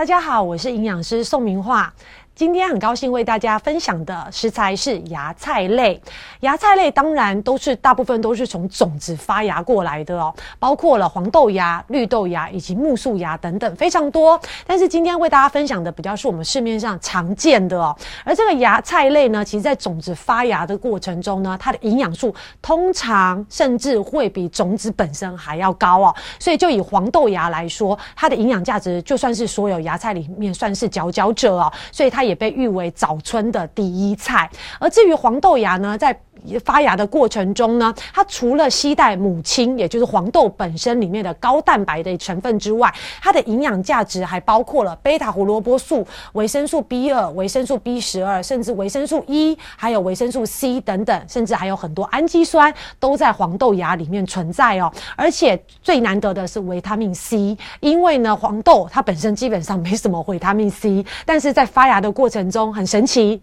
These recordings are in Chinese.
大家好，我是营养师宋明化。今天很高兴为大家分享的食材是芽菜类。芽菜类当然都是大部分都是从种子发芽过来的哦，包括了黄豆芽、绿豆芽以及木树芽等等，非常多。但是今天为大家分享的比较是我们市面上常见的哦。而这个芽菜类呢，其实在种子发芽的过程中呢，它的营养素通常甚至会比种子本身还要高哦。所以就以黄豆芽来说，它的营养价值就算是所有芽菜里面算是佼佼者哦。所以它也也被誉为早春的第一菜。而至于黄豆芽呢，在发芽的过程中呢，它除了携带母亲，也就是黄豆本身里面的高蛋白的成分之外，它的营养价值还包括了贝塔胡萝卜素、维生素 B 二、维生素 B 十二，甚至维生素 E，还有维生素 C 等等，甚至还有很多氨基酸都在黄豆芽里面存在哦。而且最难得的是维他命 C，因为呢，黄豆它本身基本上没什么维他命 C，但是在发芽的过过程中很神奇。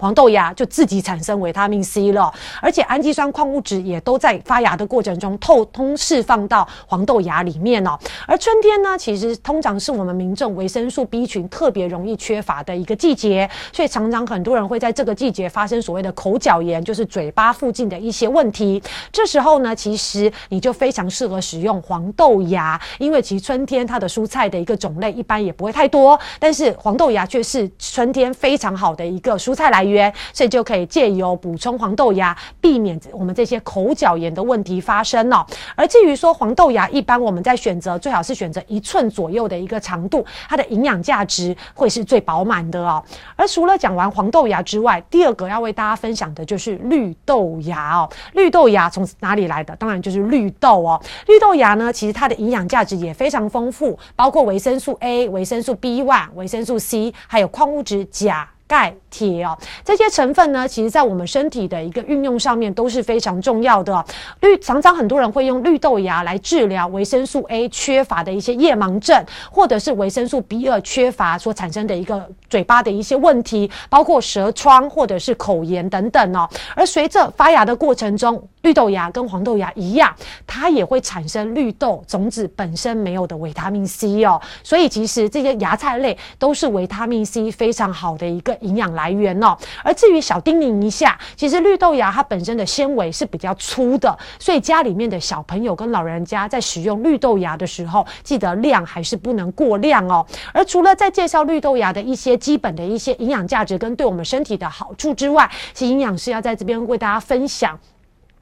黄豆芽就自己产生维他命 C 了，而且氨基酸、矿物质也都在发芽的过程中透通释放到黄豆芽里面哦。而春天呢，其实通常是我们民众维生素 B 群特别容易缺乏的一个季节，所以常常很多人会在这个季节发生所谓的口角炎，就是嘴巴附近的一些问题。这时候呢，其实你就非常适合使用黄豆芽，因为其实春天它的蔬菜的一个种类一般也不会太多，但是黄豆芽却是春天非常好的一个蔬菜来源。所以就可以借由补充黄豆芽，避免我们这些口角炎的问题发生了。而至于说黄豆芽，一般我们在选择最好是选择一寸左右的一个长度，它的营养价值会是最饱满的哦。而除了讲完黄豆芽之外，第二个要为大家分享的就是绿豆芽哦。绿豆芽从哪里来的？当然就是绿豆哦。绿豆芽呢，其实它的营养价值也非常丰富，包括维生素 A、维生素 B1、维生素 C，还有矿物质钾。钙、铁哦，这些成分呢，其实在我们身体的一个运用上面都是非常重要的。绿常常很多人会用绿豆芽来治疗维生素 A 缺乏的一些夜盲症，或者是维生素 B 二缺乏所产生的一个嘴巴的一些问题，包括舌疮或者是口炎等等哦。而随着发芽的过程中，绿豆芽跟黄豆芽一样，它也会产生绿豆种子本身没有的维他命 C 哦。所以其实这些芽菜类都是维他命 C 非常好的一个。营养来源哦，而至于小叮咛一下，其实绿豆芽它本身的纤维是比较粗的，所以家里面的小朋友跟老人家在使用绿豆芽的时候，记得量还是不能过量哦。而除了在介绍绿豆芽的一些基本的一些营养价值跟对我们身体的好处之外，其实营养师要在这边为大家分享。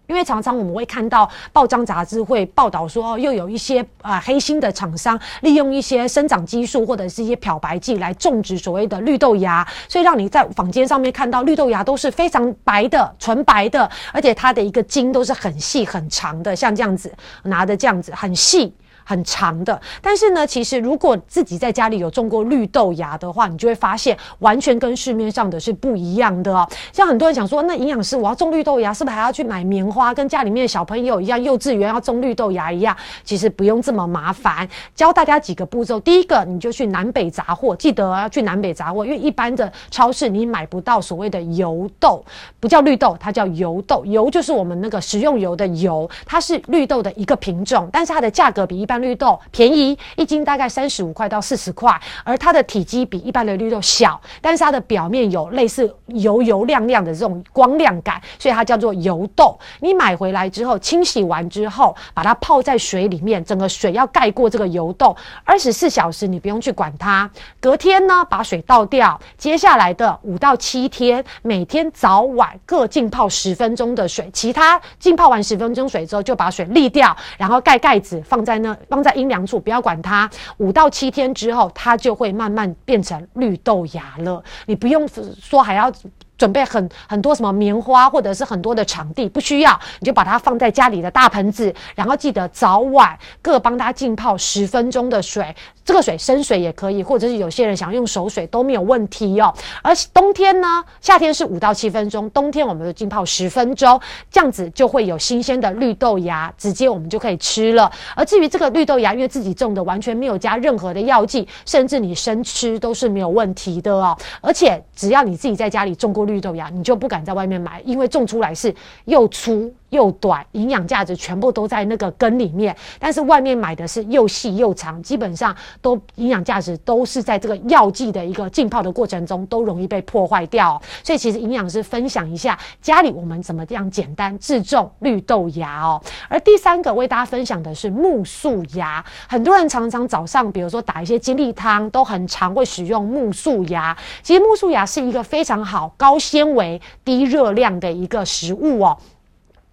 因为常常我们会看到报章杂志会报道说，又有一些啊黑心的厂商利用一些生长激素或者是一些漂白剂来种植所谓的绿豆芽，所以让你在坊间上面看到绿豆芽都是非常白的、纯白的，而且它的一个茎都是很细很长的，像这样子拿的这样子很细。很长的，但是呢，其实如果自己在家里有种过绿豆芽的话，你就会发现完全跟市面上的是不一样的哦。像很多人想说，那营养师我要种绿豆芽，是不是还要去买棉花，跟家里面的小朋友一样，幼稚园要种绿豆芽一样？其实不用这么麻烦，教大家几个步骤。第一个，你就去南北杂货，记得要去南北杂货，因为一般的超市你买不到所谓的油豆，不叫绿豆，它叫油豆。油就是我们那个食用油的油，它是绿豆的一个品种，但是它的价格比一般绿豆便宜，一斤大概三十五块到四十块，而它的体积比一般的绿豆小，但是它的表面有类似油油亮亮的这种光亮感，所以它叫做油豆。你买回来之后，清洗完之后，把它泡在水里面，整个水要盖过这个油豆，二十四小时你不用去管它。隔天呢，把水倒掉，接下来的五到七天，每天早晚各浸泡十分钟的水，其他浸泡完十分钟水之后，就把水沥掉，然后盖盖子放在那。放在阴凉处，不要管它。五到七天之后，它就会慢慢变成绿豆芽了。你不用说还要。准备很很多什么棉花或者是很多的场地不需要，你就把它放在家里的大盆子，然后记得早晚各帮它浸泡十分钟的水，这个水生水也可以，或者是有些人想用手水都没有问题哦。而冬天呢，夏天是五到七分钟，冬天我们就浸泡十分钟，这样子就会有新鲜的绿豆芽，直接我们就可以吃了。而至于这个绿豆芽，因为自己种的，完全没有加任何的药剂，甚至你生吃都是没有问题的哦。而且只要你自己在家里种过。绿豆芽，你就不敢在外面买，因为种出来是又粗又短，营养价值全部都在那个根里面。但是外面买的是又细又长，基本上都营养价值都是在这个药剂的一个浸泡的过程中都容易被破坏掉。所以其实营养师分享一下家里我们怎么这样简单自种绿豆芽哦。而第三个为大家分享的是木素芽，很多人常常早上比如说打一些精力汤，都很常会使用木素芽。其实木素芽是一个非常好高纤维低热量的一个食物哦。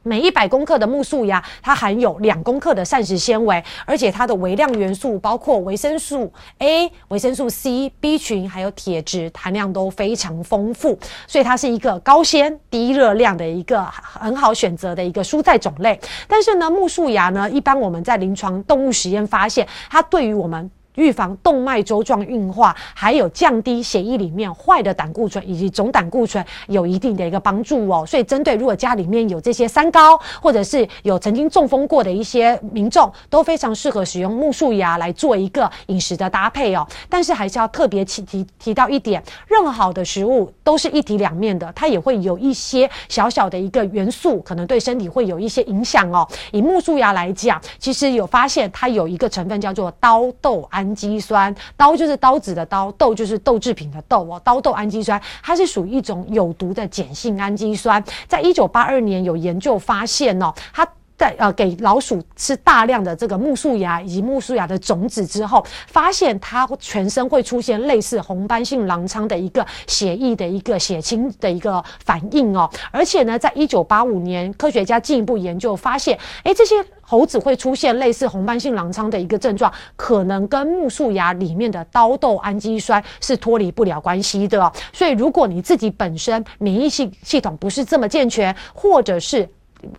每一百公克的木素芽，它含有两公克的膳食纤维，而且它的微量元素包括维生素 A、维生素 C、B 群，还有铁质含量都非常丰富，所以它是一个高纤低热量的一个很好选择的一个蔬菜种类。但是呢，木素芽呢，一般我们在临床动物实验发现，它对于我们预防动脉粥状硬化，还有降低血液里面坏的胆固醇以及总胆固醇有一定的一个帮助哦。所以，针对如果家里面有这些三高，或者是有曾经中风过的一些民众，都非常适合使用木树芽来做一个饮食的搭配哦。但是，还是要特别提提提到一点，任何好的食物都是一体两面的，它也会有一些小小的一个元素，可能对身体会有一些影响哦。以木树芽来讲，其实有发现它有一个成分叫做刀豆胺。氨基酸，刀就是刀子的刀，豆就是豆制品的豆哦。刀豆氨基酸，它是属于一种有毒的碱性氨基酸。在一九八二年有研究发现哦，它在呃给老鼠吃大量的这个木树芽以及木树芽的种子之后，发现它全身会出现类似红斑性狼疮的一个血液的一个血清的一个反应哦。而且呢，在一九八五年，科学家进一步研究发现，哎，这些。猴子会出现类似红斑性狼疮的一个症状，可能跟木树芽里面的刀豆氨基酸是脱离不了关系的。所以，如果你自己本身免疫系系统不是这么健全，或者是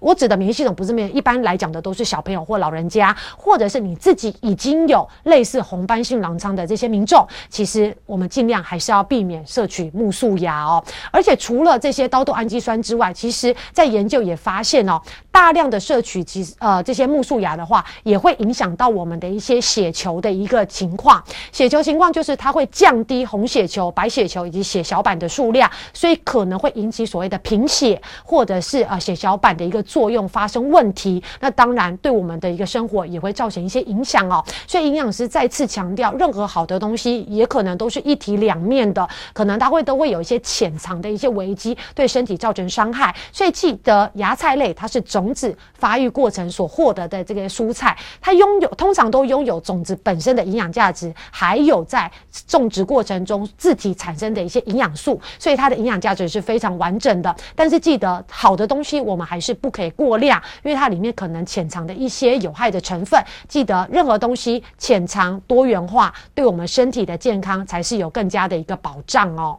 我指的免疫系统不是免，一般来讲的都是小朋友或老人家，或者是你自己已经有类似红斑性狼疮的这些民众，其实我们尽量还是要避免摄取木素芽哦。而且除了这些刀豆氨基酸之外，其实在研究也发现哦，大量的摄取及呃这些木素芽的话，也会影响到我们的一些血球的一个情况。血球情况就是它会降低红血球、白血球以及血小板的数量，所以可能会引起所谓的贫血，或者是呃血小板的一个。作用发生问题，那当然对我们的一个生活也会造成一些影响哦。所以营养师再次强调，任何好的东西也可能都是一体两面的，可能它会都会有一些潜藏的一些危机，对身体造成伤害。所以记得芽菜类它是种子发育过程所获得的这个蔬菜，它拥有通常都拥有种子本身的营养价值，还有在种植过程中自体产生的一些营养素，所以它的营养价值是非常完整的。但是记得好的东西我们还是。不可以过量，因为它里面可能潜藏的一些有害的成分。记得任何东西潜藏多元化，对我们身体的健康才是有更加的一个保障哦。